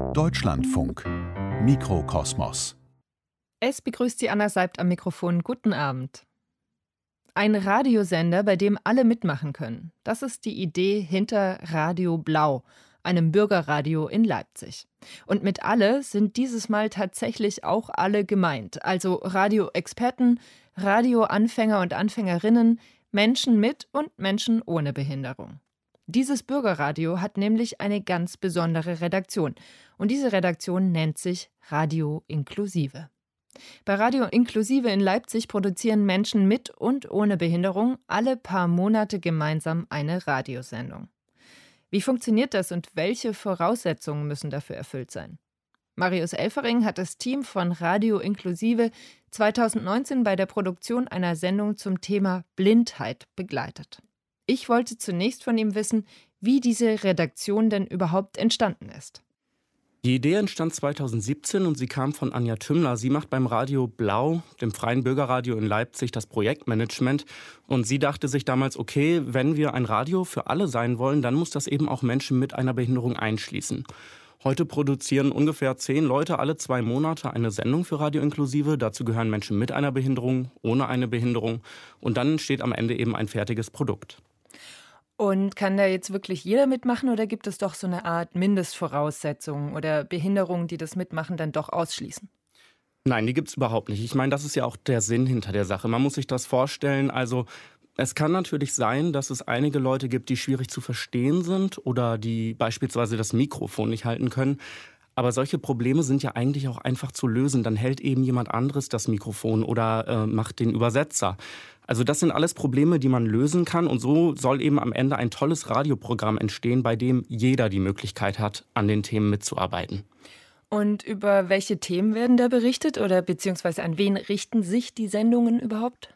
Deutschlandfunk Mikrokosmos Es begrüßt Sie Anna Seibt am Mikrofon. Guten Abend. Ein Radiosender, bei dem alle mitmachen können. Das ist die Idee hinter Radio Blau, einem Bürgerradio in Leipzig. Und mit alle sind dieses Mal tatsächlich auch alle gemeint. Also Radioexperten, Radioanfänger und Anfängerinnen, Menschen mit und Menschen ohne Behinderung. Dieses Bürgerradio hat nämlich eine ganz besondere Redaktion. Und diese Redaktion nennt sich Radio Inklusive. Bei Radio Inklusive in Leipzig produzieren Menschen mit und ohne Behinderung alle paar Monate gemeinsam eine Radiosendung. Wie funktioniert das und welche Voraussetzungen müssen dafür erfüllt sein? Marius Elfering hat das Team von Radio Inklusive 2019 bei der Produktion einer Sendung zum Thema Blindheit begleitet. Ich wollte zunächst von ihm wissen, wie diese Redaktion denn überhaupt entstanden ist. Die Idee entstand 2017 und sie kam von Anja Tümmler. Sie macht beim Radio Blau, dem freien Bürgerradio in Leipzig, das Projektmanagement. Und sie dachte sich damals, okay, wenn wir ein Radio für alle sein wollen, dann muss das eben auch Menschen mit einer Behinderung einschließen. Heute produzieren ungefähr zehn Leute alle zwei Monate eine Sendung für Radio Inklusive. Dazu gehören Menschen mit einer Behinderung, ohne eine Behinderung. Und dann entsteht am Ende eben ein fertiges Produkt. Und kann da jetzt wirklich jeder mitmachen oder gibt es doch so eine Art Mindestvoraussetzungen oder Behinderungen, die das Mitmachen dann doch ausschließen? Nein, die gibt es überhaupt nicht. Ich meine, das ist ja auch der Sinn hinter der Sache. Man muss sich das vorstellen. Also es kann natürlich sein, dass es einige Leute gibt, die schwierig zu verstehen sind oder die beispielsweise das Mikrofon nicht halten können. Aber solche Probleme sind ja eigentlich auch einfach zu lösen. Dann hält eben jemand anderes das Mikrofon oder äh, macht den Übersetzer. Also das sind alles Probleme, die man lösen kann. Und so soll eben am Ende ein tolles Radioprogramm entstehen, bei dem jeder die Möglichkeit hat, an den Themen mitzuarbeiten. Und über welche Themen werden da berichtet oder beziehungsweise an wen richten sich die Sendungen überhaupt?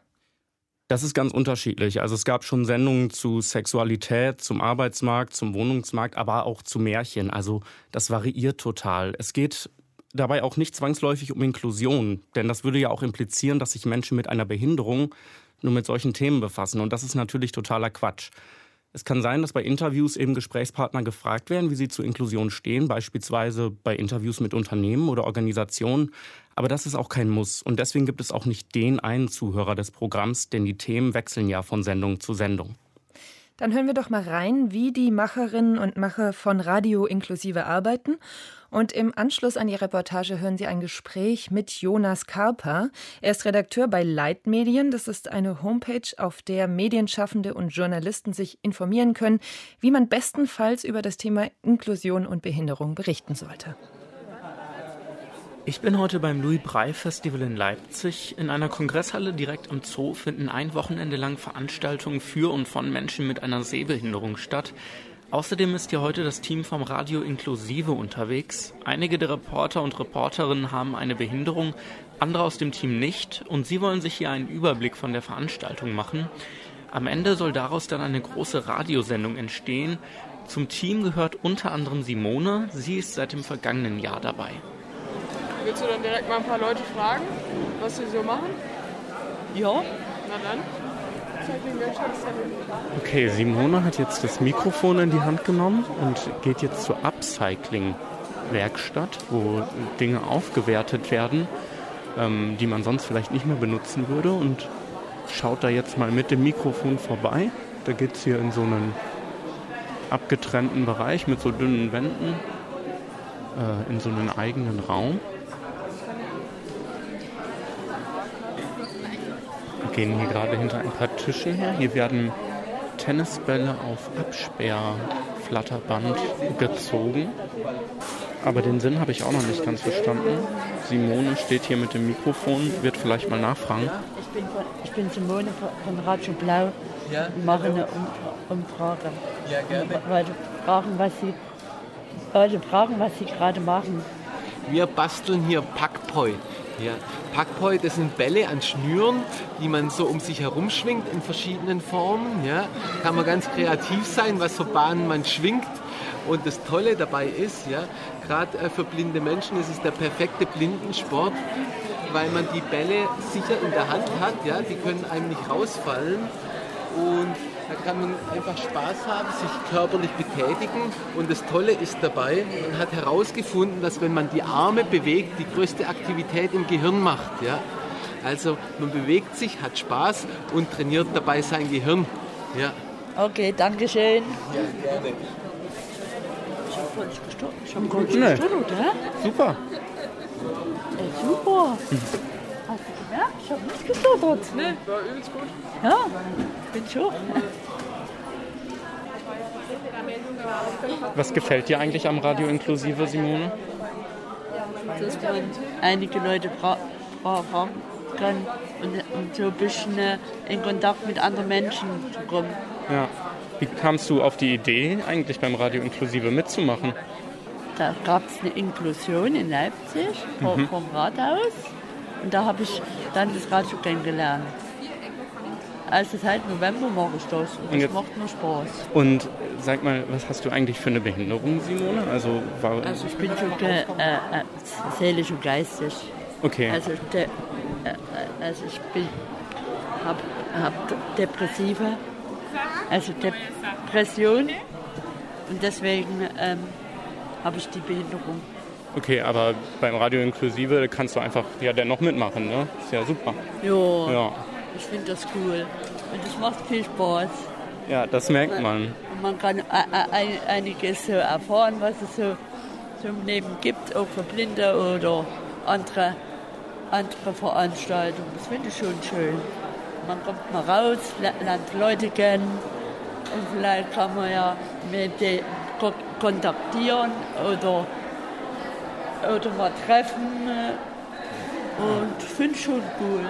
Das ist ganz unterschiedlich. Also es gab schon Sendungen zu Sexualität, zum Arbeitsmarkt, zum Wohnungsmarkt, aber auch zu Märchen. Also das variiert total. Es geht dabei auch nicht zwangsläufig um Inklusion, denn das würde ja auch implizieren, dass sich Menschen mit einer Behinderung nur mit solchen Themen befassen. Und das ist natürlich totaler Quatsch. Es kann sein, dass bei Interviews eben Gesprächspartner gefragt werden, wie sie zur Inklusion stehen, beispielsweise bei Interviews mit Unternehmen oder Organisationen. Aber das ist auch kein Muss. Und deswegen gibt es auch nicht den einen Zuhörer des Programms, denn die Themen wechseln ja von Sendung zu Sendung. Dann hören wir doch mal rein, wie die Macherinnen und Macher von Radio inklusive arbeiten. Und im Anschluss an die Reportage hören Sie ein Gespräch mit Jonas Karper. Er ist Redakteur bei Leitmedien. Das ist eine Homepage, auf der Medienschaffende und Journalisten sich informieren können, wie man bestenfalls über das Thema Inklusion und Behinderung berichten sollte. Ich bin heute beim Louis Brey Festival in Leipzig. In einer Kongresshalle direkt am Zoo finden ein Wochenende lang Veranstaltungen für und von Menschen mit einer Sehbehinderung statt. Außerdem ist hier heute das Team vom Radio Inklusive unterwegs. Einige der Reporter und Reporterinnen haben eine Behinderung, andere aus dem Team nicht und sie wollen sich hier einen Überblick von der Veranstaltung machen. Am Ende soll daraus dann eine große Radiosendung entstehen. Zum Team gehört unter anderem Simone, sie ist seit dem vergangenen Jahr dabei. Willst du dann direkt mal ein paar Leute fragen, was sie so machen? Ja. Na dann. Okay, Simone hat jetzt das Mikrofon in die Hand genommen und geht jetzt zur Upcycling-Werkstatt, wo Dinge aufgewertet werden, ähm, die man sonst vielleicht nicht mehr benutzen würde und schaut da jetzt mal mit dem Mikrofon vorbei. Da geht es hier in so einen abgetrennten Bereich mit so dünnen Wänden äh, in so einen eigenen Raum. Gehen hier gerade hinter ein paar Tischen her. Hier werden Tennisbälle auf Absperrflatterband gezogen. Aber den Sinn habe ich auch noch nicht ganz verstanden. Simone steht hier mit dem Mikrofon, wird vielleicht mal nachfragen. Ich bin, von, ich bin Simone von Radio Blau ja, und mache eine Umfrage. Ja, gerne. Leute fragen, was sie, Leute fragen, was sie gerade machen. Wir basteln hier Packpoi. Ja. Packpoi, das sind Bälle an Schnüren, die man so um sich herum schwingt in verschiedenen Formen. Ja. Kann man ganz kreativ sein, was für Bahnen man schwingt. Und das Tolle dabei ist, ja, gerade äh, für blinde Menschen ist es der perfekte Blindensport, weil man die Bälle sicher in der Hand hat. Ja, die können einem nicht rausfallen. Und Da kann man einfach Spaß haben, sich körperlich betätigen. Und das Tolle ist dabei, man hat herausgefunden, dass wenn man die Arme bewegt, die größte Aktivität im Gehirn macht. Ja? Also man bewegt sich, hat Spaß und trainiert dabei sein Gehirn. Ja. Okay, danke schön. Ja, gerne. Ich habe gar nicht gestorben. Gestorben, Super. Ey, super. Hast du gemerkt? Ich habe nicht gestottert. Nee, war übelst gut. Ja, bin auch. Was gefällt dir eigentlich am Radio Inklusive, Simone? Dass man einige Leute fragen kann und, und, so ein bisschen äh, in Kontakt mit anderen Menschen zu kommen. Ja. Wie kamst du auf die Idee, eigentlich beim Radio Inklusive mitzumachen? Da gab es eine Inklusion in Leipzig vom, mhm. vom Rathaus und da habe ich dann das Radio kennengelernt. Also seit November mache ich das und, das macht mir Spaß. Und sag mal, was hast du eigentlich für eine Behinderung, Simone? Also, war also ich bin schon äh, äh, seelisch und geistig. Okay. Also, de, äh, also ich habe hab Depressive, also Depression und deswegen ähm, habe ich die Behinderung. Okay, aber beim Radio Inklusive kannst du einfach ja dennoch mitmachen, ne? Ist ja super. Jo, ja. Ich finde das cool. Und es macht viel Spaß. Ja, das merkt man. Man kann einiges erfahren, was es so, im Leben gibt, auch für Blinde oder andere, andere Veranstaltungen. Das finde ich schon schön. Man kommt mal raus, lernt Leute kennen und vielleicht kann man ja mit denen kontaktieren oder oder mal treffen. Äh, und finde schon cool.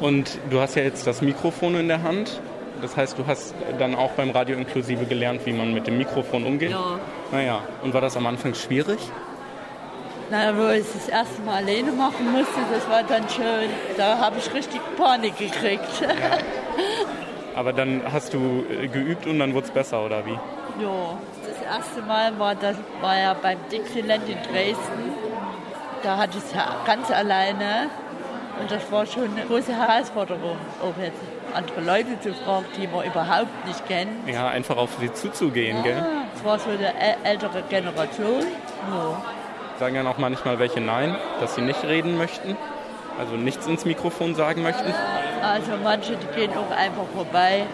Und du hast ja jetzt das Mikrofon in der Hand. Das heißt, du hast dann auch beim Radio inklusive gelernt, wie man mit dem Mikrofon umgeht? Ja. Naja, und war das am Anfang schwierig? Na, wo ich das erste Mal alleine machen musste, das war dann schön. Da habe ich richtig Panik gekriegt. Ja. Aber dann hast du äh, geübt und dann wurde es besser, oder wie? Ja, das erste Mal war, das, war ja beim Dixieland in Dresden. Da hatte ich es ganz alleine und das war schon eine große Herausforderung, auch jetzt andere Leute zu fragen, die man überhaupt nicht kennt. Ja, einfach auf sie zuzugehen, ja, gell? Es war so eine ältere Generation. Ja. Sagen ja auch manchmal welche Nein, dass sie nicht reden möchten, also nichts ins Mikrofon sagen möchten. Also manche, die gehen auch einfach vorbei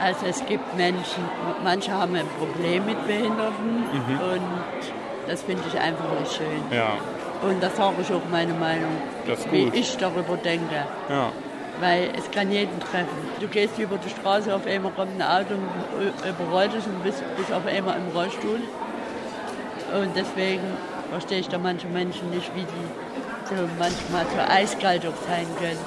also es gibt Menschen, manche haben ein Problem mit Behinderten mhm. und das finde ich einfach nicht schön. Ja. Und das sage ich auch meine Meinung, wie ich darüber denke. Ja. Weil es kann jeden treffen. Du gehst über die Straße, auf einmal kommt ein Auto und überrollt dich und bist, bist auf einmal im Rollstuhl. Und deswegen verstehe ich da manche Menschen nicht, wie die so manchmal so eiskalt auch sein können.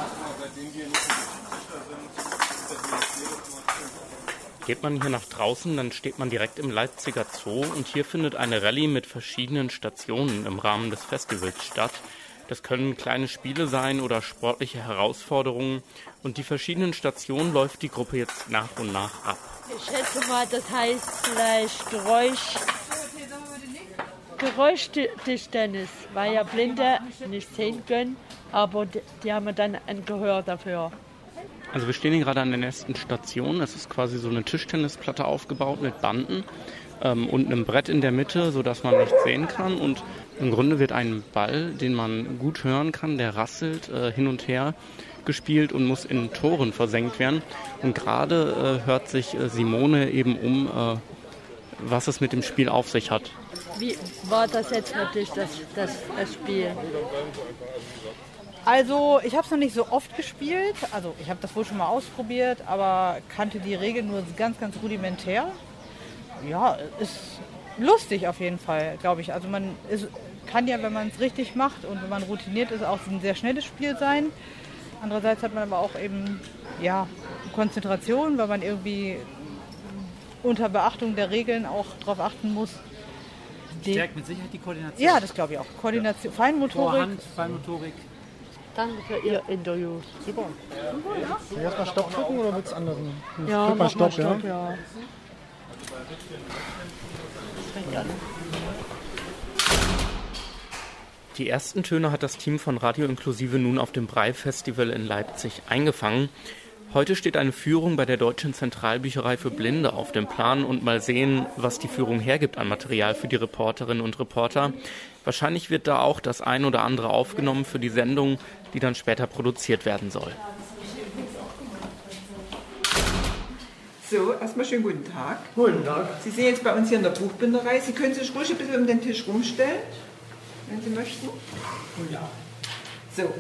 Geht man hier nach draußen, dann steht man direkt im Leipziger Zoo und hier findet eine Rallye mit verschiedenen Stationen im Rahmen des Festivals statt. Das können kleine Spiele sein oder sportliche Herausforderungen und die verschiedenen Stationen läuft die Gruppe jetzt nach und nach ab. Ich schätze mal, das heißt vielleicht Geräusch. Geräuschtischtennis, weil ja Blinde nicht sehen können, aber die haben dann ein Gehör dafür. Also wir stehen hier gerade an der nächsten Station. Es ist quasi so eine Tischtennisplatte aufgebaut mit Banden ähm, und einem Brett in der Mitte, sodass man nichts sehen kann. Und im Grunde wird ein Ball, den man gut hören kann, der rasselt äh, hin und her gespielt und muss in Toren versenkt werden. Und gerade äh, hört sich äh, Simone eben um, äh, was es mit dem Spiel auf sich hat. Wie war das jetzt natürlich das, das, das Spiel? Also ich habe es noch nicht so oft gespielt. Also ich habe das wohl schon mal ausprobiert, aber kannte die Regeln nur ganz, ganz rudimentär. Ja, ist lustig auf jeden Fall, glaube ich. Also man ist, kann ja, wenn man es richtig macht und wenn man routiniert ist, auch ein sehr schnelles Spiel sein. Andererseits hat man aber auch eben ja, Konzentration, weil man irgendwie unter Beachtung der Regeln auch darauf achten muss. Stärkt mit Sicherheit die Koordination. Ja, das glaube ich auch. Koordination, Feinmotorik. Vorhand, Feinmotorik. Danke für Ihr Interview. Super. Super ja. Soll ich erstmal Stopp drücken oder wird es anderen? Ja, Drück mal Stopp, Stopp, ja. ja. Die ersten Töne hat das Team von Radio Inklusive nun auf dem Brei-Festival in Leipzig eingefangen. Heute steht eine Führung bei der Deutschen Zentralbücherei für Blinde auf dem Plan und mal sehen, was die Führung hergibt an Material für die Reporterinnen und Reporter. Wahrscheinlich wird da auch das ein oder andere aufgenommen für die Sendung, die dann später produziert werden soll. So, erstmal schönen guten Tag. Guten Tag. Sie sind jetzt bei uns hier in der Buchbinderei. Sie können sich ruhig ein bisschen um den Tisch rumstellen, wenn Sie möchten. Ja. So,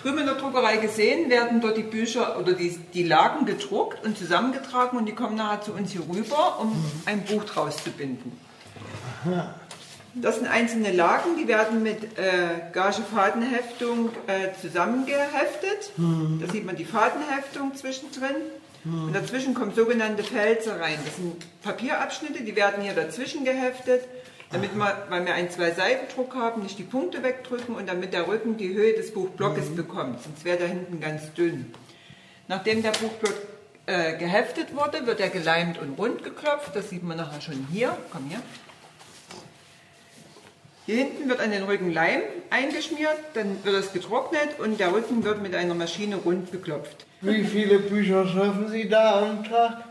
drüben in der Druckerei gesehen werden dort die Bücher oder die, die Lagen gedruckt und zusammengetragen und die kommen nachher zu uns hier rüber, um ein Buch draus zu binden. Das sind einzelne Lagen, die werden mit äh, Gagefadenheftung äh, zusammengeheftet. Da sieht man die Fadenheftung zwischendrin. Und dazwischen kommen sogenannte Felser rein. Das sind Papierabschnitte, die werden hier dazwischen geheftet, damit wir, weil wir einen Zwei-Seiten-Druck haben, nicht die Punkte wegdrücken und damit der Rücken die Höhe des Buchblockes bekommt. Sonst wäre da hinten ganz dünn. Nachdem der Buchblock äh, geheftet wurde, wird er geleimt und rund geklopft. Das sieht man nachher schon hier. Komm hier. Hier hinten wird an den Rücken Leim eingeschmiert, dann wird es getrocknet und der Rücken wird mit einer Maschine rund geklopft. Wie viele Bücher schaffen Sie da am Tag?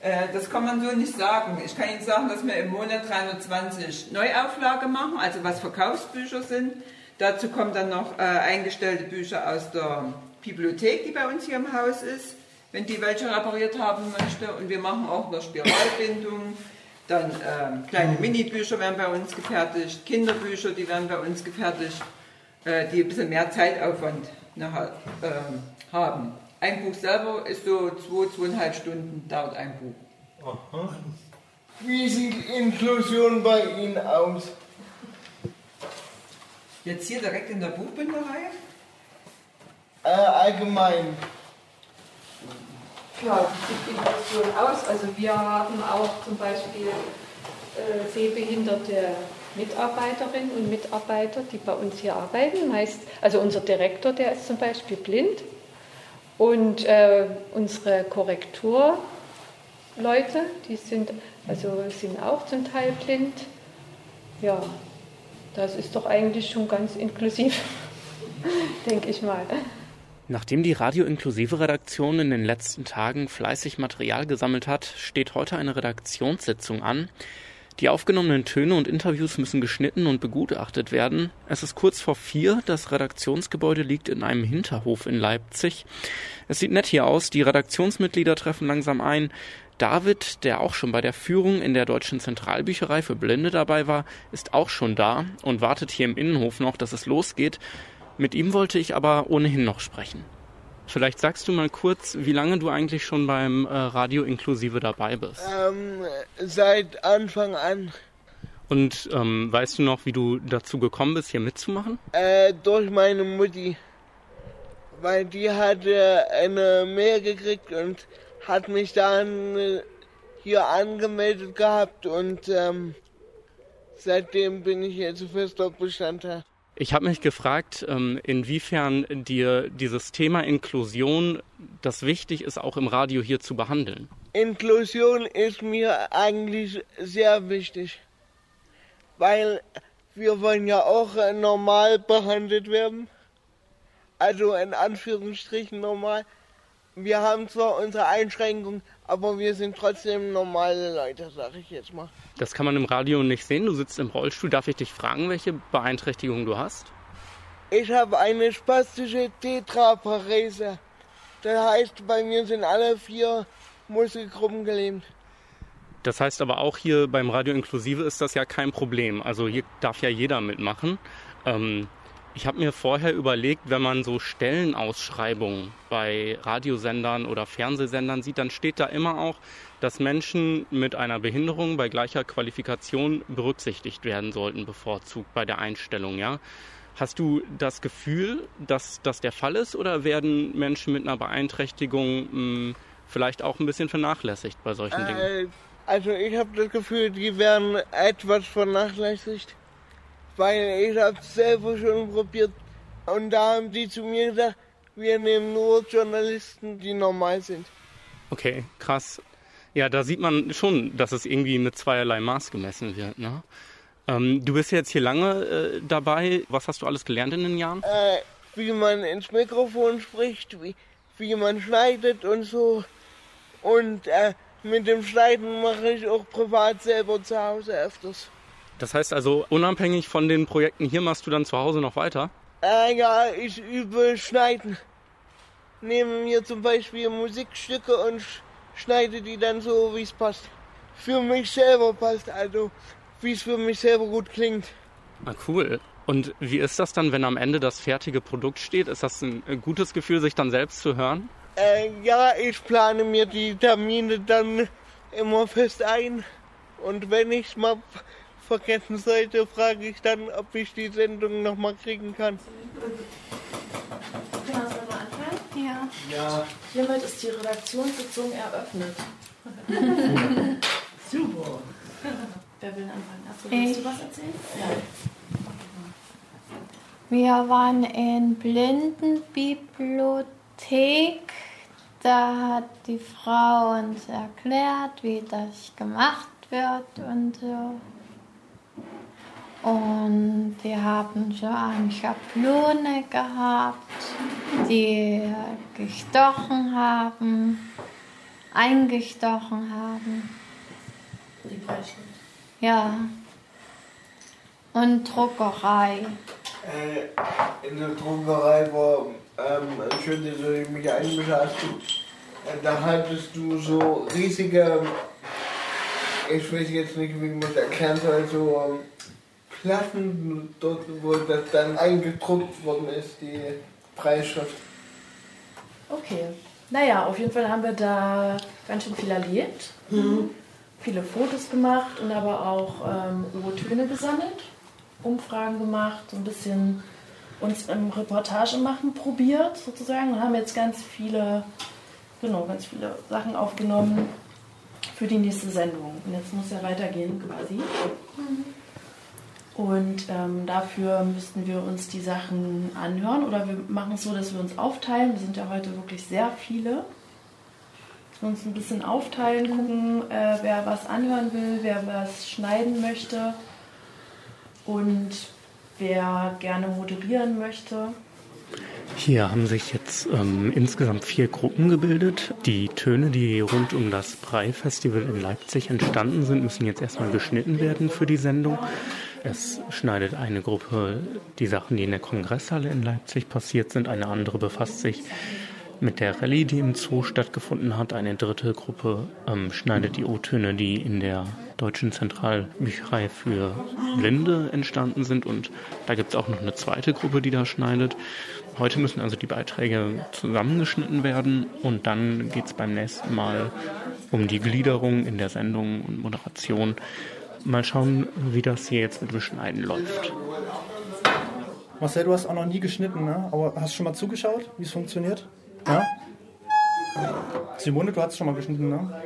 Äh, das kann man so nicht sagen. Ich kann Ihnen sagen, dass wir im Monat 320 Neuauflage machen, also was Verkaufsbücher sind. Dazu kommen dann noch äh, eingestellte Bücher aus der Bibliothek, die bei uns hier im Haus ist, wenn die welche repariert haben möchte. Und wir machen auch noch Spiralbindung. Dann äh, kleine Minibücher werden bei uns gefertigt, Kinderbücher, die werden bei uns gefertigt, äh, die ein bisschen mehr Zeitaufwand nachher, äh, haben. Ein Buch selber ist so zwei, zweieinhalb Stunden dauert ein Buch. Aha. Wie sieht Inklusion bei Ihnen aus? Jetzt hier direkt in der Buchbinderei? Äh, allgemein. Ja, wie sieht Inklusion aus? Also wir haben auch zum Beispiel äh, sehbehinderte Mitarbeiterinnen und Mitarbeiter, die bei uns hier arbeiten. Meist, also unser Direktor, der ist zum Beispiel blind. Und äh, unsere Korrekturleute, die sind, also sind auch zum Teil blind. Ja, das ist doch eigentlich schon ganz inklusiv, denke ich mal. Nachdem die Radio-inklusive Redaktion in den letzten Tagen fleißig Material gesammelt hat, steht heute eine Redaktionssitzung an. Die aufgenommenen Töne und Interviews müssen geschnitten und begutachtet werden. Es ist kurz vor vier. Das Redaktionsgebäude liegt in einem Hinterhof in Leipzig. Es sieht nett hier aus. Die Redaktionsmitglieder treffen langsam ein. David, der auch schon bei der Führung in der Deutschen Zentralbücherei für Blinde dabei war, ist auch schon da und wartet hier im Innenhof noch, dass es losgeht. Mit ihm wollte ich aber ohnehin noch sprechen. Vielleicht sagst du mal kurz, wie lange du eigentlich schon beim äh, Radio Inklusive dabei bist. Ähm, seit Anfang an. Und ähm, weißt du noch, wie du dazu gekommen bist, hier mitzumachen? Äh, durch meine Mutti. Weil die hatte eine Mail gekriegt und hat mich dann äh, hier angemeldet gehabt und ähm, seitdem bin ich jetzt fester Bestandteil. Ich habe mich gefragt, ähm, inwiefern dir dieses Thema Inklusion das wichtig ist, auch im Radio hier zu behandeln. Inklusion ist mir eigentlich sehr wichtig, weil wir wollen ja auch normal behandelt werden. Also in Anführungsstrichen normal. Wir haben zwar unsere Einschränkungen, aber wir sind trotzdem normale Leute, sag ich jetzt mal. Das kann man im Radio nicht sehen. Du sitzt im Rollstuhl. Darf ich dich fragen, welche Beeinträchtigung du hast? Ich habe eine spastische Tetraparese. Das heißt, bei mir sind alle vier Muskelgruppen gelähmt. Das heißt aber auch hier beim Radio Inklusive ist das ja kein Problem. Also hier darf ja jeder mitmachen. Ähm, ich habe mir vorher überlegt, wenn man so Stellenausschreibungen bei Radiosendern oder Fernsehsendern sieht, dann steht da immer auch, dass Menschen mit einer Behinderung bei gleicher Qualifikation berücksichtigt werden sollten, bevorzugt bei der Einstellung, ja. Hast du das Gefühl, dass das der Fall ist oder werden Menschen mit einer Beeinträchtigung mh, vielleicht auch ein bisschen vernachlässigt bei solchen Äh, Dingen? also ich habe das Gefühl, die werden etwas vernachlässigt, weil ich habe es selber schon probiert und da haben die zu mir gesagt, wir nehmen nur Journalisten, die normal sind. Okay, krass. Ja, da sieht man schon, dass es irgendwie mit zweierlei Maß gemessen wird. Ne? Ähm, du bist jetzt hier lange äh, dabei. Was hast du alles gelernt in den Jahren? Äh, wie man ins Mikrofon spricht, wie, wie man schneidet und so. Und äh, mit dem Schneiden mache ich auch privat selber zu Hause öfters. Das heißt also, unabhängig von den Projekten hier machst du dann zu Hause noch weiter? Äh, ja, ich übe Schneiden. Nehme mir zum Beispiel Musikstücke und schneide die dann so, wie es passt. Für mich selber passt, also wie es für mich selber gut klingt. Ah, cool. Und wie ist das dann, wenn am Ende das fertige Produkt steht? Ist das ein gutes Gefühl, sich dann selbst zu hören? Äh, ja, ich plane mir die Termine dann immer fest ein. Und wenn ich es mal vergessen sollte, frage ich dann, ob ich die Sendung nochmal kriegen kann. Ja. Ja. Hiermit ist die Redaktionssitzung eröffnet. Super. Wer will anfangen? Achso, willst du was erzählen? Ja. Wir waren in Blindenbibliothek. Da hat die Frau uns erklärt, wie das gemacht wird und so. Und wir haben so eine Schablone gehabt, die gestochen haben, eingestochen haben. Die Beispiele. Ja. Und Druckerei. Äh, in der Druckerei war, ähm, schön, dass du mich einmischt hast. Äh, da hattest du so riesige, ich weiß jetzt nicht, wie man das erklären soll, so ähm, Platten, dort, wo das dann eingedruckt worden ist, die Preisschrift. Okay. Naja, auf jeden Fall haben wir da ganz schön viel erlebt. Mhm. Viele Fotos gemacht und aber auch ähm, O-Töne gesammelt, Umfragen gemacht, so ein bisschen uns im Reportage machen probiert sozusagen und haben jetzt ganz viele, genau, ganz viele Sachen aufgenommen für die nächste Sendung. Und jetzt muss ja weitergehen quasi. Und ähm, dafür müssten wir uns die Sachen anhören oder wir machen es so, dass wir uns aufteilen. Wir sind ja heute wirklich sehr viele. Dass wir uns ein bisschen aufteilen, gucken, äh, wer was anhören will, wer was schneiden möchte und wer gerne moderieren möchte. Hier haben sich jetzt ähm, insgesamt vier Gruppen gebildet. Die Töne, die rund um das Brei-Festival in Leipzig entstanden sind, müssen jetzt erstmal geschnitten werden für die Sendung. Es schneidet eine Gruppe die Sachen, die in der Kongresshalle in Leipzig passiert sind. Eine andere befasst sich mit der Rallye, die im Zoo stattgefunden hat. Eine dritte Gruppe ähm, schneidet die O-Töne, die in der Deutschen Zentralbücherei für Blinde entstanden sind. Und da gibt es auch noch eine zweite Gruppe, die da schneidet. Heute müssen also die Beiträge zusammengeschnitten werden und dann geht es beim nächsten Mal um die Gliederung in der Sendung und Moderation. Mal schauen, wie das hier jetzt mit dem Schneiden läuft. Marcel, du hast auch noch nie geschnitten, ne? Aber hast du schon mal zugeschaut, wie es funktioniert? Ja? Simone, du hast schon mal geschnitten, ne?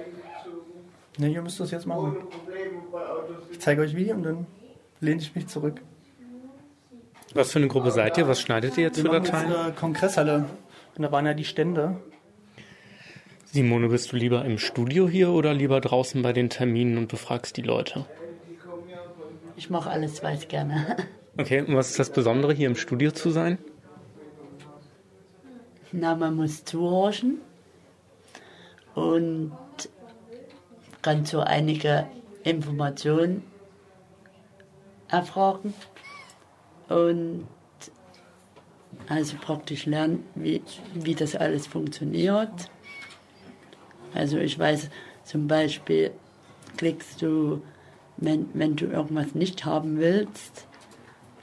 Ne, ihr müsst das jetzt machen. Ich zeige euch wie und dann lehne ich mich zurück. Was für eine Gruppe seid ihr? Was schneidet ihr jetzt Wir für machen jetzt Dateien? eine Kongresshalle. Und da waren ja die Stände. Simone, bist du lieber im Studio hier oder lieber draußen bei den Terminen und befragst die Leute? Ich mache alles weiß gerne. Okay, und was ist das Besondere, hier im Studio zu sein? Na, man muss zuhorchen und kann so einige Informationen erfragen und also praktisch lernen, wie, wie das alles funktioniert. Also ich weiß zum Beispiel, klickst du, wenn, wenn du irgendwas nicht haben willst,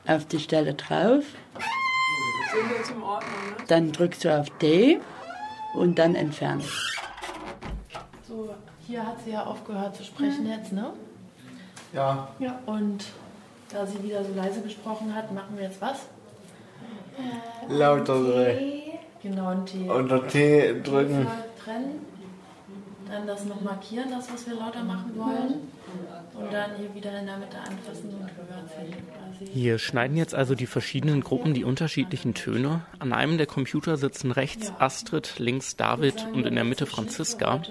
auf die Stelle drauf, ne? dann drückst du auf D und dann entfernen. So, hier hat sie ja aufgehört zu sprechen jetzt, ne? Ja. Ja. Und da sie wieder so leise gesprochen hat, machen wir jetzt was? Lauter drehen. Genau, und die Unter T drücken. trennen. Dann das noch markieren, das, was wir lauter machen wollen. Und dann hier wieder in der Mitte anfassen und rüberziehen quasi. Hier schneiden jetzt also die verschiedenen Gruppen die unterschiedlichen Töne. An einem der Computer sitzen rechts Astrid, links David und in der Mitte Franziska.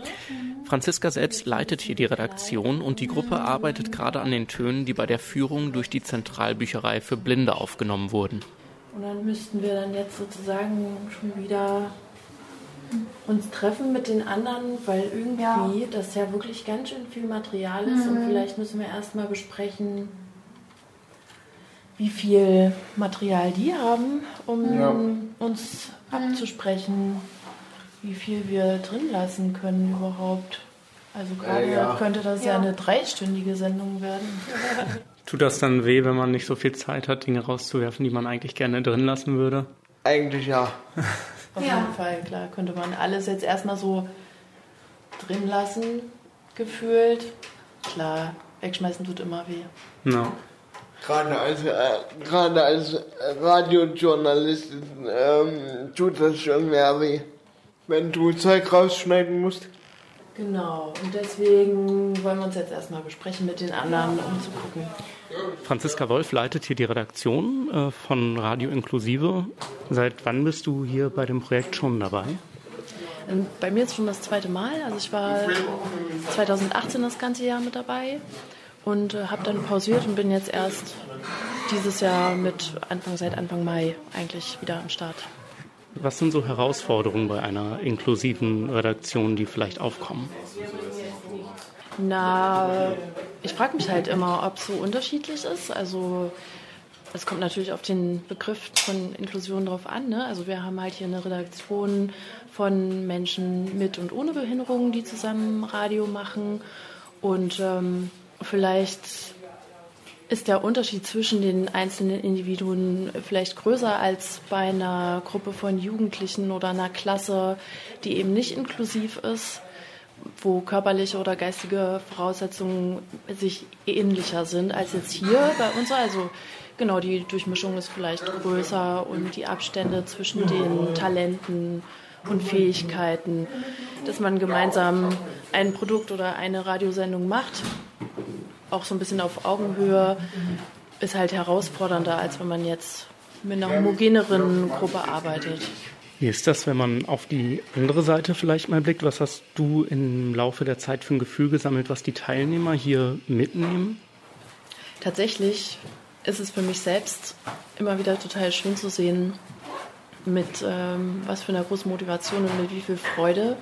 Franziska selbst leitet hier die Redaktion und die Gruppe arbeitet gerade an den Tönen, die bei der Führung durch die Zentralbücherei für Blinde aufgenommen wurden. Und dann müssten wir dann jetzt sozusagen schon wieder uns treffen mit den anderen, weil irgendwie ja. das ja wirklich ganz schön viel Material ist mhm. und vielleicht müssen wir erstmal besprechen, wie viel Material die haben, um ja. uns abzusprechen, wie viel wir drin lassen können überhaupt. Also gerade ja. könnte das ja. ja eine dreistündige Sendung werden. Tut das dann weh, wenn man nicht so viel Zeit hat, Dinge rauszuwerfen, die man eigentlich gerne drin lassen würde? Eigentlich ja. Auf ja. jeden Fall, klar. Könnte man alles jetzt erstmal so drin lassen, gefühlt. Klar, wegschmeißen tut immer weh. No. Gerade als, äh, gerade als Radiojournalistin ähm, tut das schon mehr weh, wenn du Zeug rausschneiden musst. Genau, und deswegen wollen wir uns jetzt erstmal besprechen mit den anderen, um zu gucken. Franziska Wolf leitet hier die Redaktion äh, von Radio Inklusive. Seit wann bist du hier bei dem Projekt schon dabei? Ähm, bei mir ist schon das zweite Mal. Also ich war 2018 das ganze Jahr mit dabei und äh, habe dann pausiert und bin jetzt erst dieses Jahr mit Anfang seit Anfang Mai eigentlich wieder am Start. Was sind so Herausforderungen bei einer inklusiven Redaktion, die vielleicht aufkommen? Na, ich frage mich halt immer, ob es so unterschiedlich ist. Also es kommt natürlich auf den Begriff von Inklusion drauf an. Ne? Also wir haben halt hier eine Redaktion von Menschen mit und ohne Behinderungen, die zusammen Radio machen. Und ähm, vielleicht ist der Unterschied zwischen den einzelnen Individuen vielleicht größer als bei einer Gruppe von Jugendlichen oder einer Klasse, die eben nicht inklusiv ist, wo körperliche oder geistige Voraussetzungen sich ähnlicher sind als jetzt hier bei uns. Also genau, die Durchmischung ist vielleicht größer und die Abstände zwischen den Talenten und Fähigkeiten, dass man gemeinsam ein Produkt oder eine Radiosendung macht, auch so ein bisschen auf Augenhöhe, ist halt herausfordernder, als wenn man jetzt mit einer homogeneren Gruppe arbeitet. Wie ist das, wenn man auf die andere Seite vielleicht mal blickt? Was hast du im Laufe der Zeit für ein Gefühl gesammelt, was die Teilnehmer hier mitnehmen? Tatsächlich ist es für mich selbst immer wieder total schön zu sehen, mit ähm, was für einer großen Motivation und mit wie viel Freude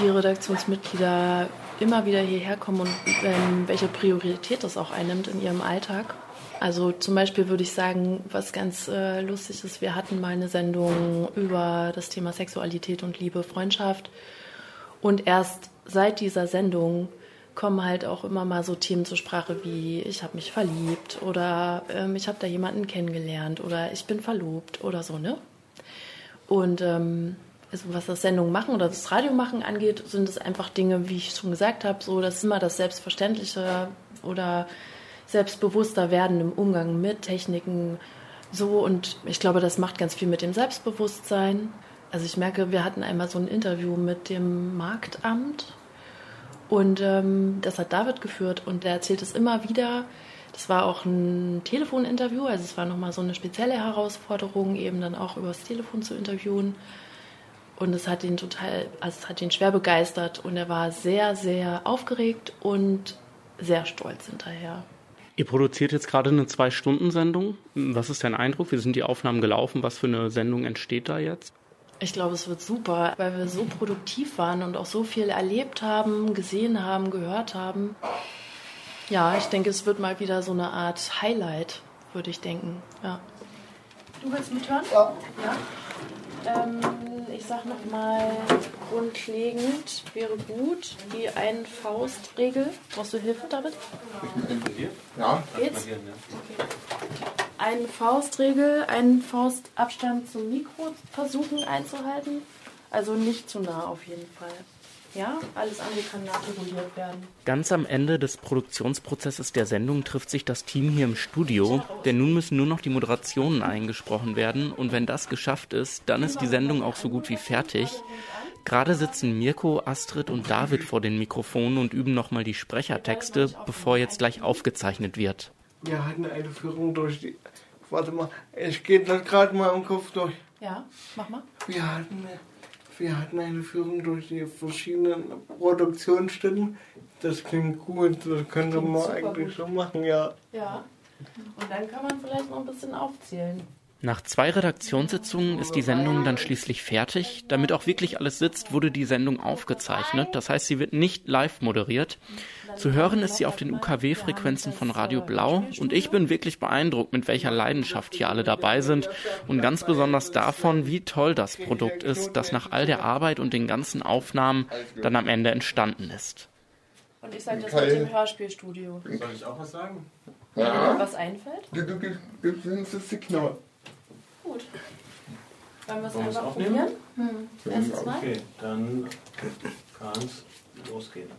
die Redaktionsmitglieder immer wieder hierher kommen und ähm, welche Priorität das auch einnimmt in ihrem Alltag. Also zum Beispiel würde ich sagen, was ganz äh, lustig ist, wir hatten mal eine Sendung über das Thema Sexualität und Liebe, Freundschaft. Und erst seit dieser Sendung kommen halt auch immer mal so Themen zur Sprache wie ich habe mich verliebt oder ähm, ich habe da jemanden kennengelernt oder ich bin verlobt oder so, ne? Und ähm, also was das Sendung machen oder das Radio machen angeht, sind es einfach Dinge, wie ich schon gesagt habe, so das ist immer das Selbstverständliche oder selbstbewusster werden im Umgang mit Techniken. So und ich glaube, das macht ganz viel mit dem Selbstbewusstsein. Also ich merke, wir hatten einmal so ein Interview mit dem Marktamt und ähm, das hat David geführt und der erzählt es immer wieder. Das war auch ein Telefoninterview, also es war nochmal so eine spezielle Herausforderung, eben dann auch übers Telefon zu interviewen. Und es hat ihn total, also es hat ihn schwer begeistert und er war sehr, sehr aufgeregt und sehr stolz hinterher. Ihr produziert jetzt gerade eine Zwei-Stunden-Sendung. Was ist dein Eindruck? Wie sind die Aufnahmen gelaufen? Was für eine Sendung entsteht da jetzt? Ich glaube, es wird super, weil wir so produktiv waren und auch so viel erlebt haben, gesehen haben, gehört haben. Ja, ich denke, es wird mal wieder so eine Art Highlight, würde ich denken. Ja. Du willst mithören? Ja. ja? Ähm, ich sag noch mal grundlegend wäre gut die Ein-Faust-Regel. Brauchst du Hilfe, David? Ja. Geht's? Okay. Eine Faustregel, einen Faustabstand zum Mikro versuchen einzuhalten. Also nicht zu nah auf jeden Fall. Ja, alles andere kann nachreguliert werden. Ganz am Ende des Produktionsprozesses der Sendung trifft sich das Team hier im Studio, denn nun müssen nur noch die Moderationen eingesprochen werden und wenn das geschafft ist, dann ist die Sendung auch so gut wie fertig. Gerade sitzen Mirko, Astrid und David vor den Mikrofonen und üben nochmal die Sprechertexte, bevor jetzt gleich aufgezeichnet wird. Wir hatten eine Führung durch die. Warte mal, ich gehe das gerade mal im Kopf durch. Ja, mach mal. Wir hatten wir hatten eine Führung durch die verschiedenen Produktionsstätten. Das klingt gut, das könnte klingt man eigentlich gut. so machen, ja. Ja. Und dann kann man vielleicht noch ein bisschen aufzählen. Nach zwei Redaktionssitzungen ist die Sendung dann schließlich fertig. Damit auch wirklich alles sitzt, wurde die Sendung aufgezeichnet. Das heißt, sie wird nicht live moderiert. Zu hören ist sie auf den UKW-Frequenzen von Radio Blau. Und ich bin wirklich beeindruckt, mit welcher Leidenschaft hier alle dabei sind. Und ganz besonders davon, wie toll das Produkt ist, das nach all der Arbeit und den ganzen Aufnahmen dann am Ende entstanden ist. Und ich sage das mit dem Hörspielstudio. Soll ich auch was sagen? Wenn dir was einfällt? Du, du, du, du, du, Signal. Gut. Wollen wir es einfach aufnehmen? probieren? Hm. Erstes Mal? Okay, dann kann es losgehen.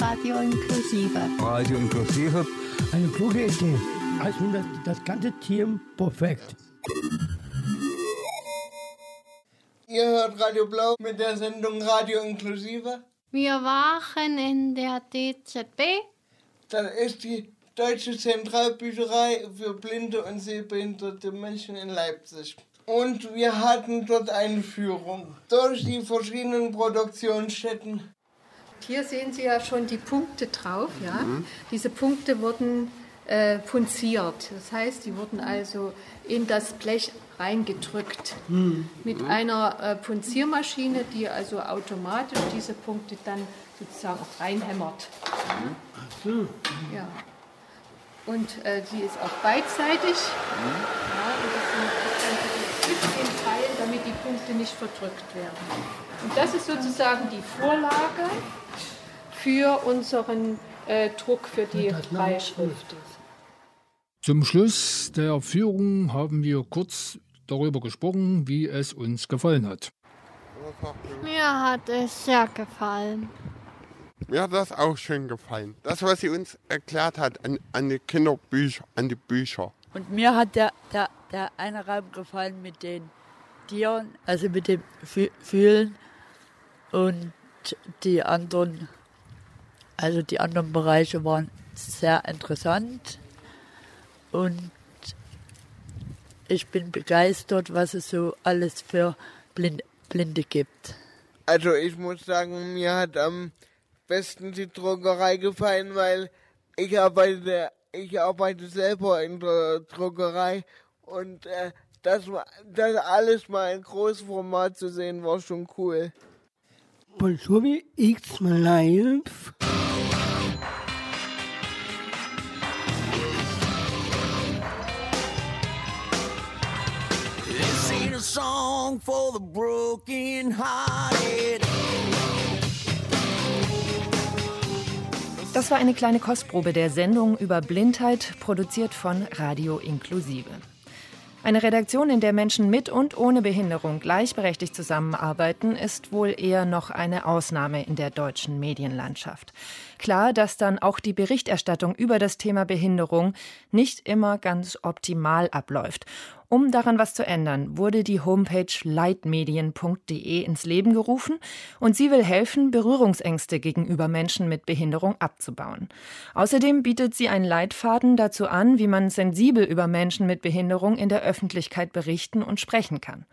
Radio inklusive. Radio inklusive. Eine kluge Idee. Also das, das ganze Team perfekt. Ihr hört Radio Blau mit der Sendung Radio Inklusive. Wir waren in der DZB. Das ist die Deutsche Zentralbücherei für blinde und sehbehinderte Menschen in Leipzig. Und wir hatten dort eine Führung durch die verschiedenen Produktionsstätten. Hier sehen Sie ja schon die Punkte drauf. Ja? Mhm. Diese Punkte wurden äh, punziert. Das heißt, die wurden also in das Blech reingedrückt. Mhm. Mit einer äh, Punziermaschine, die also automatisch diese Punkte dann sozusagen auch reinhämmert. Ja. Und äh, die ist auch beidseitig. Ja, und das sind das in Teilen, damit die Punkte nicht verdrückt werden. Und das ist sozusagen die Vorlage für unseren äh, Druck für die Freischrift. Zum Schluss der Führung haben wir kurz darüber gesprochen, wie es uns gefallen hat. Mir hat es sehr gefallen. Mir hat das auch schön gefallen. Das, was sie uns erklärt hat an, an die Kinderbücher, an die Bücher. Und mir hat der, der, der eine Raum gefallen mit den Tieren, also mit dem Fü- Fühlen und die anderen, also die anderen Bereiche waren sehr interessant und ich bin begeistert, was es so alles für Blind, Blinde gibt. Also ich muss sagen, mir hat am besten die Druckerei gefallen, weil ich arbeite, ich arbeite selber in der Druckerei und äh, das, das alles mal in Großformat zu sehen, war schon cool. Bolshoi X Live. Song for the broken hearted. Das war eine kleine Kostprobe der Sendung über Blindheit, produziert von Radio Inklusive. Eine Redaktion, in der Menschen mit und ohne Behinderung gleichberechtigt zusammenarbeiten, ist wohl eher noch eine Ausnahme in der deutschen Medienlandschaft. Klar, dass dann auch die Berichterstattung über das Thema Behinderung nicht immer ganz optimal abläuft. Um daran was zu ändern, wurde die Homepage leitmedien.de ins Leben gerufen und sie will helfen, Berührungsängste gegenüber Menschen mit Behinderung abzubauen. Außerdem bietet sie einen Leitfaden dazu an, wie man sensibel über Menschen mit Behinderung in der Öffentlichkeit berichten und sprechen kann.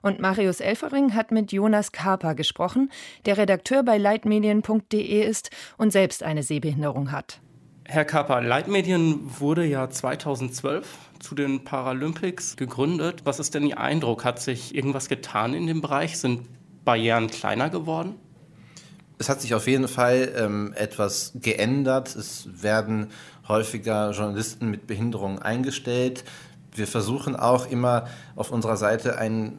Und Marius Elfering hat mit Jonas Kaper gesprochen, der Redakteur bei leitmedien.de ist und selbst eine Sehbehinderung hat. Herr Kapper, Leitmedien wurde ja 2012 zu den Paralympics gegründet. Was ist denn Ihr Eindruck? Hat sich irgendwas getan in dem Bereich? Sind Barrieren kleiner geworden? Es hat sich auf jeden Fall ähm, etwas geändert. Es werden häufiger Journalisten mit Behinderungen eingestellt. Wir versuchen auch immer auf unserer Seite eine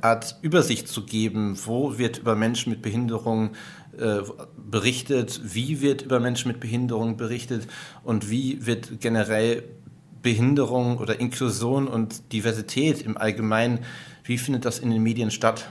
Art Übersicht zu geben, wo wird über Menschen mit Behinderung äh, berichtet, wie wird über Menschen mit Behinderung berichtet und wie wird generell Behinderung oder Inklusion und Diversität im Allgemeinen, wie findet das in den Medien statt?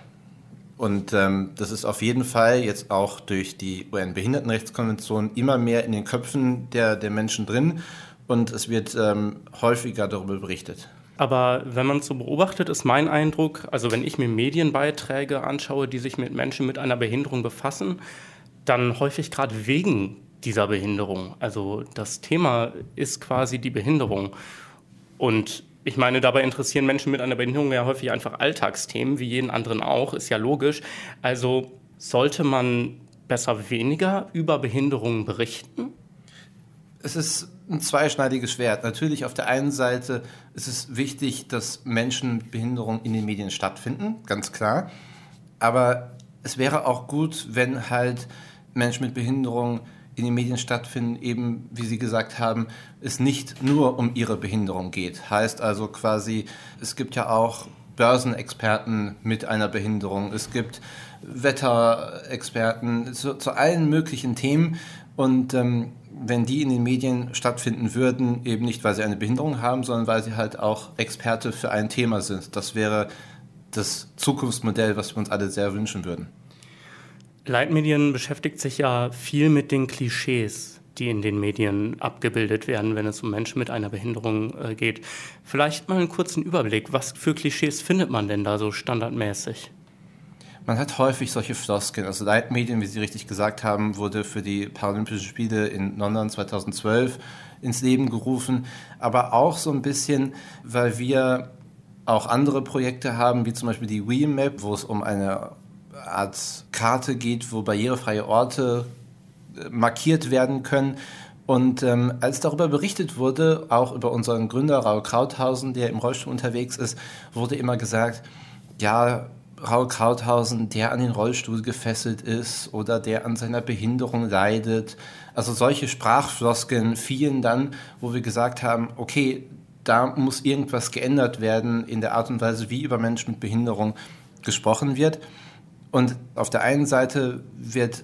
Und ähm, das ist auf jeden Fall jetzt auch durch die UN-Behindertenrechtskonvention immer mehr in den Köpfen der, der Menschen drin und es wird ähm, häufiger darüber berichtet. Aber wenn man so beobachtet, ist mein Eindruck, also wenn ich mir Medienbeiträge anschaue, die sich mit Menschen mit einer Behinderung befassen, dann häufig gerade wegen dieser Behinderung. Also das Thema ist quasi die Behinderung. Und ich meine, dabei interessieren Menschen mit einer Behinderung ja häufig einfach Alltagsthemen, wie jeden anderen auch, ist ja logisch. Also sollte man besser weniger über Behinderungen berichten? Es ist ein zweischneidiges Schwert. Natürlich auf der einen Seite ist es wichtig, dass Menschen mit Behinderung in den Medien stattfinden, ganz klar. Aber es wäre auch gut, wenn halt Menschen mit Behinderung in den Medien stattfinden, eben wie Sie gesagt haben, es nicht nur um ihre Behinderung geht. Heißt also quasi, es gibt ja auch Börsenexperten mit einer Behinderung, es gibt Wetterexperten zu, zu allen möglichen Themen und ähm, wenn die in den Medien stattfinden würden, eben nicht, weil sie eine Behinderung haben, sondern weil sie halt auch Experte für ein Thema sind. Das wäre das Zukunftsmodell, was wir uns alle sehr wünschen würden. Leitmedien beschäftigt sich ja viel mit den Klischees, die in den Medien abgebildet werden, wenn es um Menschen mit einer Behinderung äh, geht. Vielleicht mal einen kurzen Überblick. Was für Klischees findet man denn da so standardmäßig? Man hat häufig solche Floskeln. Also Leitmedien, wie Sie richtig gesagt haben, wurde für die Paralympischen Spiele in London 2012 ins Leben gerufen. Aber auch so ein bisschen, weil wir auch andere Projekte haben, wie zum Beispiel die WeMap, wo es um eine Art Karte geht, wo barrierefreie Orte äh, markiert werden können. Und ähm, als darüber berichtet wurde, auch über unseren Gründer Raul Krauthausen, der im Rollstuhl unterwegs ist, wurde immer gesagt, ja, Raul Krauthausen, der an den Rollstuhl gefesselt ist oder der an seiner Behinderung leidet. Also solche Sprachfloskeln fielen dann, wo wir gesagt haben, okay, da muss irgendwas geändert werden in der Art und Weise, wie über Menschen mit Behinderung gesprochen wird. Und auf der einen Seite wird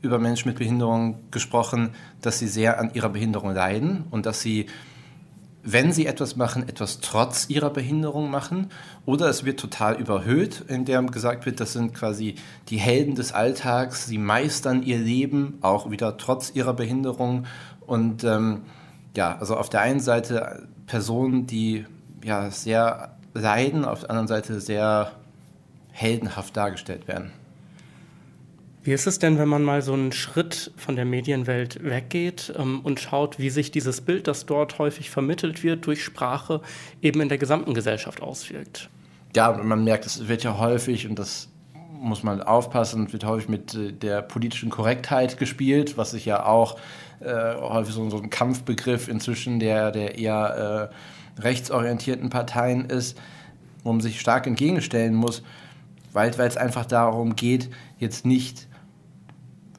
über Menschen mit Behinderung gesprochen, dass sie sehr an ihrer Behinderung leiden und dass sie, wenn sie etwas machen, etwas trotz ihrer Behinderung machen. Oder es wird total überhöht, indem gesagt wird, das sind quasi die Helden des Alltags, sie meistern ihr Leben, auch wieder trotz ihrer Behinderung. Und ähm, ja, also auf der einen Seite Personen, die ja sehr leiden, auf der anderen Seite sehr heldenhaft dargestellt werden. Wie ist es denn, wenn man mal so einen Schritt von der Medienwelt weggeht ähm, und schaut, wie sich dieses Bild, das dort häufig vermittelt wird durch Sprache, eben in der gesamten Gesellschaft auswirkt? Ja, man merkt, es wird ja häufig, und das muss man aufpassen, wird häufig mit äh, der politischen Korrektheit gespielt, was sich ja auch äh, häufig so, so, ein Kampfbegriff inzwischen der, der eher äh, rechtsorientierten Parteien ist, wo man sich stark entgegenstellen muss weil es einfach darum geht, jetzt nicht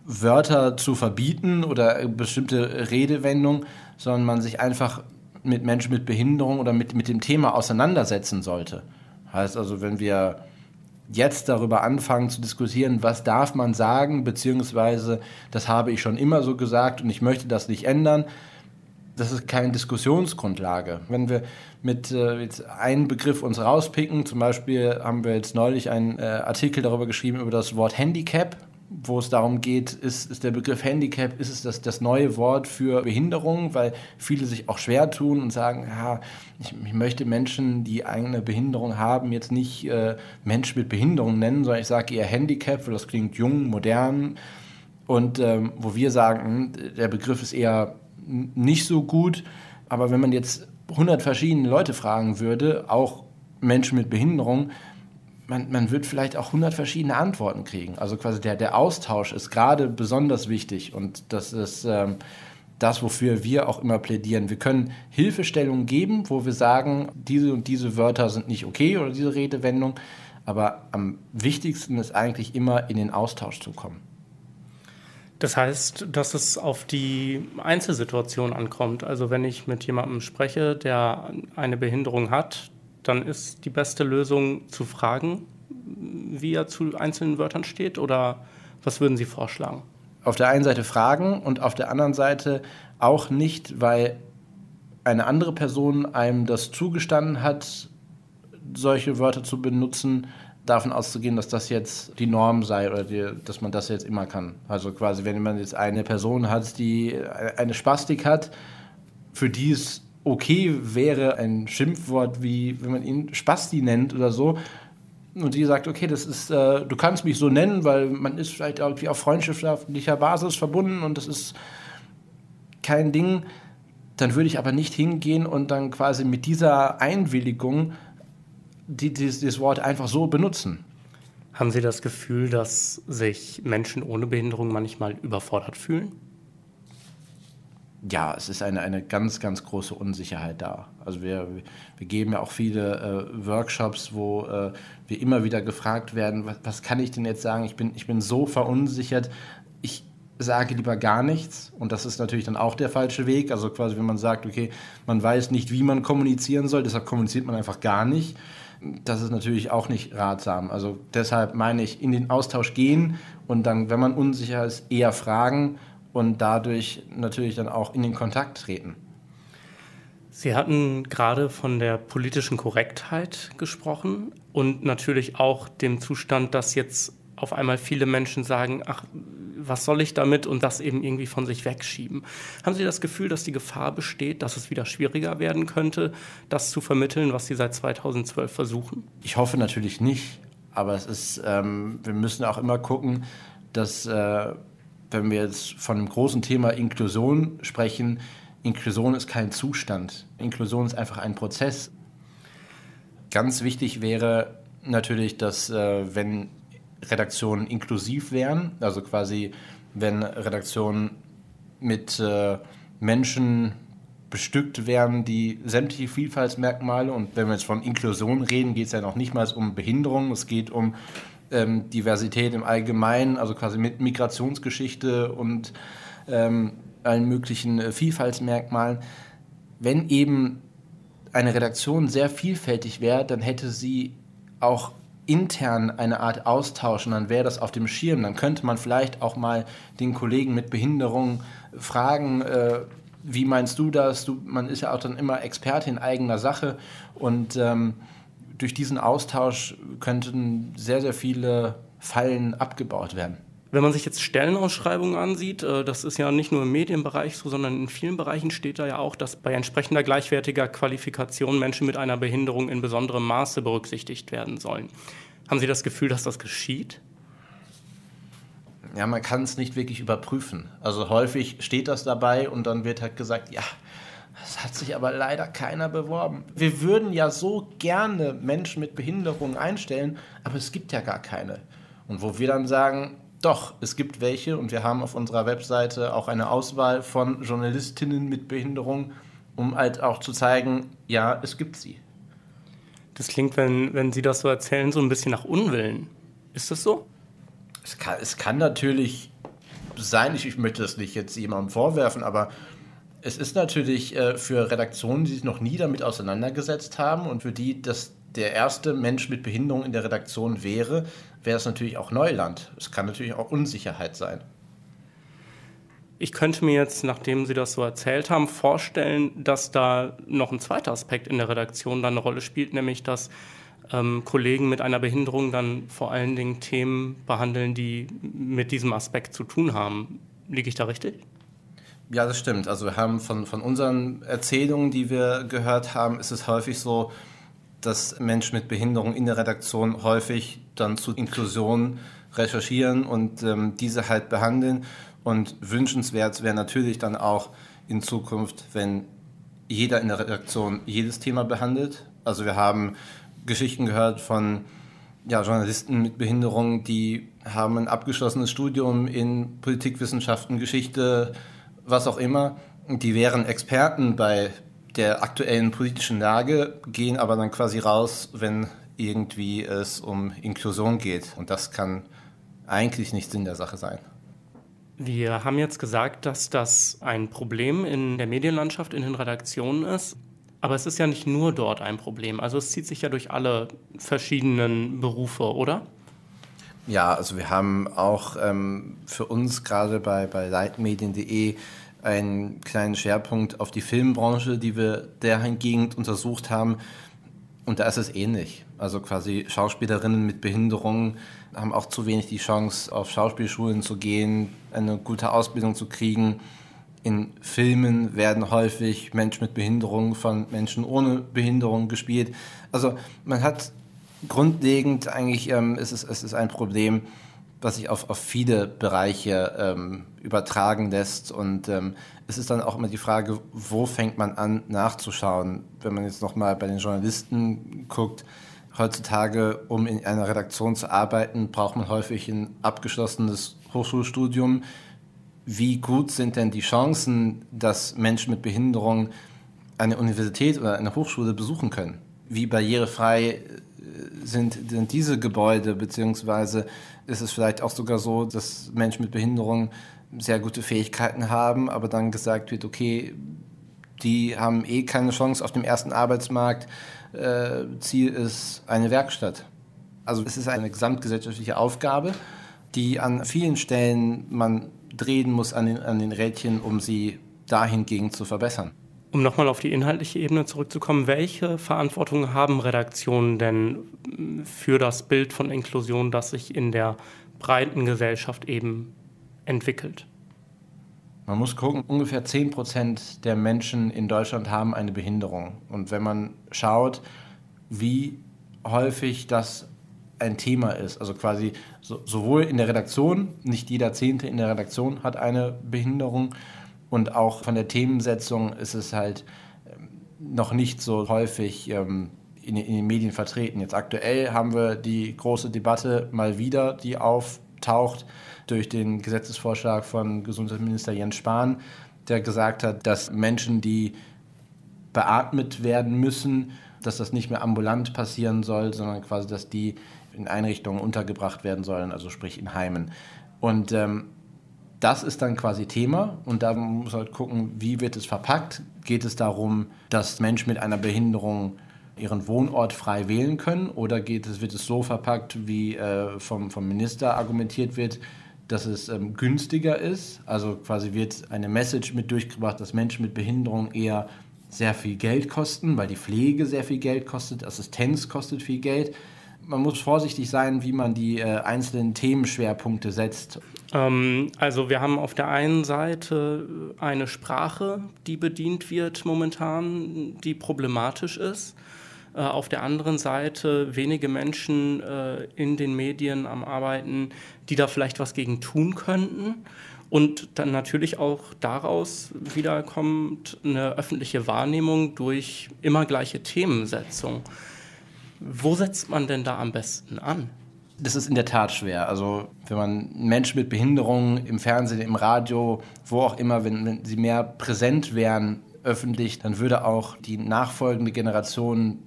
Wörter zu verbieten oder bestimmte Redewendungen, sondern man sich einfach mit Menschen mit Behinderung oder mit, mit dem Thema auseinandersetzen sollte. Heißt also, wenn wir jetzt darüber anfangen zu diskutieren, was darf man sagen, beziehungsweise das habe ich schon immer so gesagt und ich möchte das nicht ändern, das ist keine Diskussionsgrundlage. Wenn wir mit äh, jetzt einen Begriff uns rauspicken, zum Beispiel haben wir jetzt neulich einen äh, Artikel darüber geschrieben über das Wort Handicap, wo es darum geht, ist, ist der Begriff Handicap, ist es das, das neue Wort für Behinderung, weil viele sich auch schwer tun und sagen, ja, ich, ich möchte Menschen, die eine Behinderung haben, jetzt nicht äh, Mensch mit Behinderung nennen, sondern ich sage eher Handicap, weil das klingt jung, modern. Und ähm, wo wir sagen, der Begriff ist eher nicht so gut. Aber wenn man jetzt 100 verschiedene Leute fragen würde, auch Menschen mit Behinderung, man, man wird vielleicht auch 100 verschiedene Antworten kriegen. Also quasi der, der Austausch ist gerade besonders wichtig und das ist ähm, das, wofür wir auch immer plädieren. Wir können Hilfestellungen geben, wo wir sagen, diese und diese Wörter sind nicht okay oder diese Redewendung, aber am wichtigsten ist eigentlich immer in den Austausch zu kommen. Das heißt, dass es auf die Einzelsituation ankommt. Also wenn ich mit jemandem spreche, der eine Behinderung hat, dann ist die beste Lösung zu fragen, wie er zu einzelnen Wörtern steht oder was würden Sie vorschlagen? Auf der einen Seite fragen und auf der anderen Seite auch nicht, weil eine andere Person einem das zugestanden hat, solche Wörter zu benutzen, davon auszugehen, dass das jetzt die Norm sei oder die, dass man das jetzt immer kann. Also quasi, wenn man jetzt eine Person hat, die eine Spastik hat, für die es okay wäre, ein Schimpfwort wie, wenn man ihn Spasti nennt oder so, und die sagt, okay, das ist, äh, du kannst mich so nennen, weil man ist vielleicht irgendwie auf freundschaftlicher Basis verbunden und das ist kein Ding, dann würde ich aber nicht hingehen und dann quasi mit dieser Einwilligung die dieses, Wort einfach so benutzen. Haben Sie das Gefühl, dass sich Menschen ohne Behinderung manchmal überfordert fühlen? ja, es ist eine, eine ganz, ganz große Unsicherheit da. Also wir, wir geben ja auch viele äh, Workshops, wo äh, wir immer wieder gefragt werden, was, was, kann ich denn jetzt sagen? Ich bin, ich bin so verunsichert. Ich sage lieber gar nichts. Und das ist natürlich dann auch der falsche Weg. Also quasi, wenn man sagt, okay, man weiß nicht, wie man kommunizieren soll, deshalb kommuniziert man einfach gar nicht. Das ist natürlich auch nicht ratsam. Also deshalb meine ich, in den Austausch gehen und dann, wenn man unsicher ist, eher fragen und dadurch natürlich dann auch in den Kontakt treten. Sie hatten gerade von der politischen Korrektheit gesprochen und natürlich auch dem Zustand, dass jetzt auf einmal viele Menschen sagen, ach, was soll ich damit und das eben irgendwie von sich wegschieben. Haben Sie das Gefühl, dass die Gefahr besteht, dass es wieder schwieriger werden könnte, das zu vermitteln, was Sie seit 2012 versuchen? Ich hoffe natürlich nicht, aber es ist, ähm, wir müssen auch immer gucken, dass äh, wenn wir jetzt von einem großen Thema Inklusion sprechen, Inklusion ist kein Zustand. Inklusion ist einfach ein Prozess. Ganz wichtig wäre natürlich, dass äh, wenn Redaktionen inklusiv wären, also quasi wenn Redaktionen mit äh, Menschen bestückt werden, die sämtliche Vielfaltsmerkmale, und wenn wir jetzt von Inklusion reden, geht es ja noch nicht mal um Behinderung, es geht um ähm, Diversität im Allgemeinen, also quasi mit Migrationsgeschichte und ähm, allen möglichen äh, Vielfaltsmerkmalen. Wenn eben eine Redaktion sehr vielfältig wäre, dann hätte sie auch intern eine Art Austausch und dann wäre das auf dem Schirm. Dann könnte man vielleicht auch mal den Kollegen mit Behinderung fragen, äh, wie meinst du das? Du, man ist ja auch dann immer Experte in eigener Sache und ähm, durch diesen Austausch könnten sehr, sehr viele Fallen abgebaut werden. Wenn man sich jetzt Stellenausschreibungen ansieht, äh, das ist ja nicht nur im Medienbereich so, sondern in vielen Bereichen steht da ja auch, dass bei entsprechender gleichwertiger Qualifikation Menschen mit einer Behinderung in besonderem Maße berücksichtigt werden sollen. Haben Sie das Gefühl, dass das geschieht? Ja, man kann es nicht wirklich überprüfen. Also häufig steht das dabei und dann wird halt gesagt, ja, es hat sich aber leider keiner beworben. Wir würden ja so gerne Menschen mit Behinderungen einstellen, aber es gibt ja gar keine. Und wo wir dann sagen, doch, es gibt welche und wir haben auf unserer Webseite auch eine Auswahl von Journalistinnen mit Behinderung, um halt auch zu zeigen, ja, es gibt sie. Das klingt, wenn, wenn Sie das so erzählen, so ein bisschen nach Unwillen. Ist das so? Es kann, es kann natürlich sein, ich, ich möchte das nicht jetzt jemandem vorwerfen, aber es ist natürlich äh, für Redaktionen, die sich noch nie damit auseinandergesetzt haben und für die das der erste Mensch mit Behinderung in der Redaktion wäre, wäre es natürlich auch Neuland. Es kann natürlich auch Unsicherheit sein. Ich könnte mir jetzt, nachdem Sie das so erzählt haben, vorstellen, dass da noch ein zweiter Aspekt in der Redaktion dann eine Rolle spielt, nämlich dass ähm, Kollegen mit einer Behinderung dann vor allen Dingen Themen behandeln, die mit diesem Aspekt zu tun haben. Liege ich da richtig? Ja, das stimmt. Also wir haben von, von unseren Erzählungen, die wir gehört haben, ist es häufig so, dass Menschen mit Behinderung in der Redaktion häufig dann zu Inklusion recherchieren und ähm, diese halt behandeln. Und wünschenswert wäre natürlich dann auch in Zukunft, wenn jeder in der Redaktion jedes Thema behandelt. Also wir haben Geschichten gehört von ja, Journalisten mit Behinderung, die haben ein abgeschlossenes Studium in Politikwissenschaften, Geschichte, was auch immer. Die wären Experten bei der aktuellen politischen Lage, gehen aber dann quasi raus, wenn irgendwie es um Inklusion geht. Und das kann eigentlich nicht Sinn der Sache sein. Wir haben jetzt gesagt, dass das ein Problem in der Medienlandschaft, in den Redaktionen ist. Aber es ist ja nicht nur dort ein Problem. Also es zieht sich ja durch alle verschiedenen Berufe, oder? Ja, also wir haben auch ähm, für uns gerade bei, bei leitmedien.de einen kleinen Schwerpunkt auf die Filmbranche, die wir dahingehend untersucht haben. Und da ist es ähnlich. Also quasi Schauspielerinnen mit Behinderungen haben auch zu wenig die Chance, auf Schauspielschulen zu gehen, eine gute Ausbildung zu kriegen. In Filmen werden häufig Menschen mit Behinderung von Menschen ohne Behinderung gespielt. Also man hat grundlegend eigentlich ähm, ist es, es ist ein Problem, was sich auf, auf viele Bereiche ähm, übertragen lässt. Und ähm, es ist dann auch immer die Frage, wo fängt man an nachzuschauen? Wenn man jetzt nochmal bei den Journalisten guckt, heutzutage, um in einer Redaktion zu arbeiten, braucht man häufig ein abgeschlossenes Hochschulstudium. wie gut sind denn die Chancen, dass Menschen mit Behinderung eine Universität oder eine Hochschule besuchen können? Wie barrierefrei äh, sind, sind diese Gebäude, beziehungsweise ist es vielleicht auch sogar so, dass Menschen mit Behinderung sehr gute Fähigkeiten haben, aber dann gesagt wird, okay, die haben eh keine Chance auf dem ersten Arbeitsmarkt. Äh, Ziel ist eine Werkstatt. Also es ist eine gesamtgesellschaftliche Aufgabe, die an vielen Stellen man drehen muss an den, an den Rädchen, um sie dahingegen zu verbessern. Um nochmal auf die inhaltliche Ebene zurückzukommen, welche Verantwortung haben Redaktionen denn für das Bild von Inklusion, das sich in der breiten Gesellschaft eben entwickelt? Man muss gucken, ungefähr 10 Prozent der Menschen in Deutschland haben eine Behinderung. Und wenn man schaut, wie häufig das ein Thema ist, also quasi so, sowohl in der Redaktion, nicht jeder Zehnte in der Redaktion hat eine Behinderung, und auch von der Themensetzung ist es halt ähm, noch nicht so häufig ähm, in, in den Medien vertreten. Jetzt aktuell haben wir die große Debatte mal wieder, die auftaucht durch den Gesetzesvorschlag von Gesundheitsminister Jens Spahn, der gesagt hat, dass Menschen, die beatmet werden müssen, dass das nicht mehr ambulant passieren soll, sondern quasi, dass die in Einrichtungen untergebracht werden sollen, also sprich in Heimen. Und ähm, das ist dann quasi Thema und da muss halt gucken, wie wird es verpackt. Geht es darum, dass Menschen mit einer Behinderung ihren Wohnort frei wählen können oder geht es, wird es so verpackt, wie äh, vom, vom Minister argumentiert wird, dass es ähm, günstiger ist. Also quasi wird eine Message mit durchgebracht, dass Menschen mit Behinderung eher sehr viel Geld kosten, weil die Pflege sehr viel Geld kostet, Assistenz kostet viel Geld. Man muss vorsichtig sein, wie man die äh, einzelnen Themenschwerpunkte setzt. Ähm, also wir haben auf der einen Seite eine Sprache, die bedient wird momentan, die problematisch ist. Äh, auf der anderen Seite wenige Menschen äh, in den Medien am Arbeiten, die da vielleicht was gegen tun könnten. Und dann natürlich auch daraus wieder kommt eine öffentliche Wahrnehmung durch immer gleiche Themensetzung. Wo setzt man denn da am besten an? Das ist in der Tat schwer. Also wenn man Menschen mit Behinderungen im Fernsehen, im Radio, wo auch immer, wenn, wenn sie mehr präsent wären öffentlich, dann würde auch die nachfolgende Generation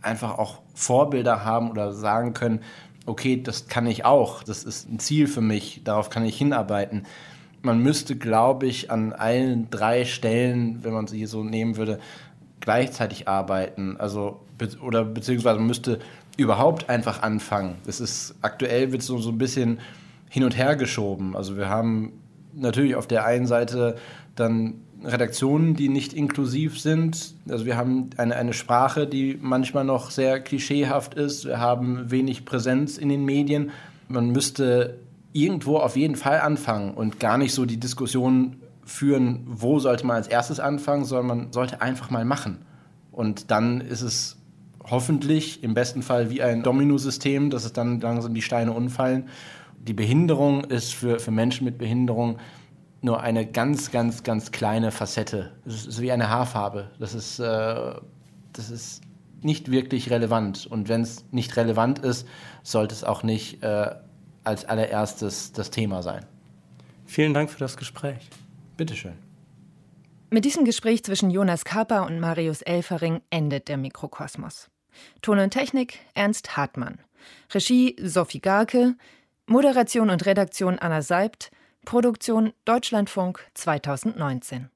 einfach auch Vorbilder haben oder sagen können, okay, das kann ich auch, das ist ein Ziel für mich, darauf kann ich hinarbeiten. Man müsste, glaube ich, an allen drei Stellen, wenn man sie so nehmen würde, gleichzeitig arbeiten. Also, oder beziehungsweise man müsste überhaupt einfach anfangen. Das ist aktuell wird so, so ein bisschen hin und her geschoben. Also wir haben natürlich auf der einen Seite dann Redaktionen, die nicht inklusiv sind. Also wir haben eine, eine Sprache, die manchmal noch sehr klischeehaft ist. Wir haben wenig Präsenz in den Medien. Man müsste irgendwo auf jeden Fall anfangen und gar nicht so die Diskussion führen, wo sollte man als erstes anfangen, sondern man sollte einfach mal machen. Und dann ist es hoffentlich im besten Fall wie ein Dominosystem, dass es dann langsam die Steine umfallen. Die Behinderung ist für, für Menschen mit Behinderung nur eine ganz, ganz, ganz kleine Facette. Es ist wie eine Haarfarbe. Das ist, äh, das ist nicht wirklich relevant. Und wenn es nicht relevant ist, sollte es auch nicht äh, als allererstes das Thema sein. Vielen Dank für das Gespräch. Bitteschön. Mit diesem Gespräch zwischen Jonas Kapper und Marius Elfering endet der Mikrokosmos. Ton und Technik Ernst Hartmann. Regie Sophie Garke. Moderation und Redaktion Anna Seibt. Produktion Deutschlandfunk 2019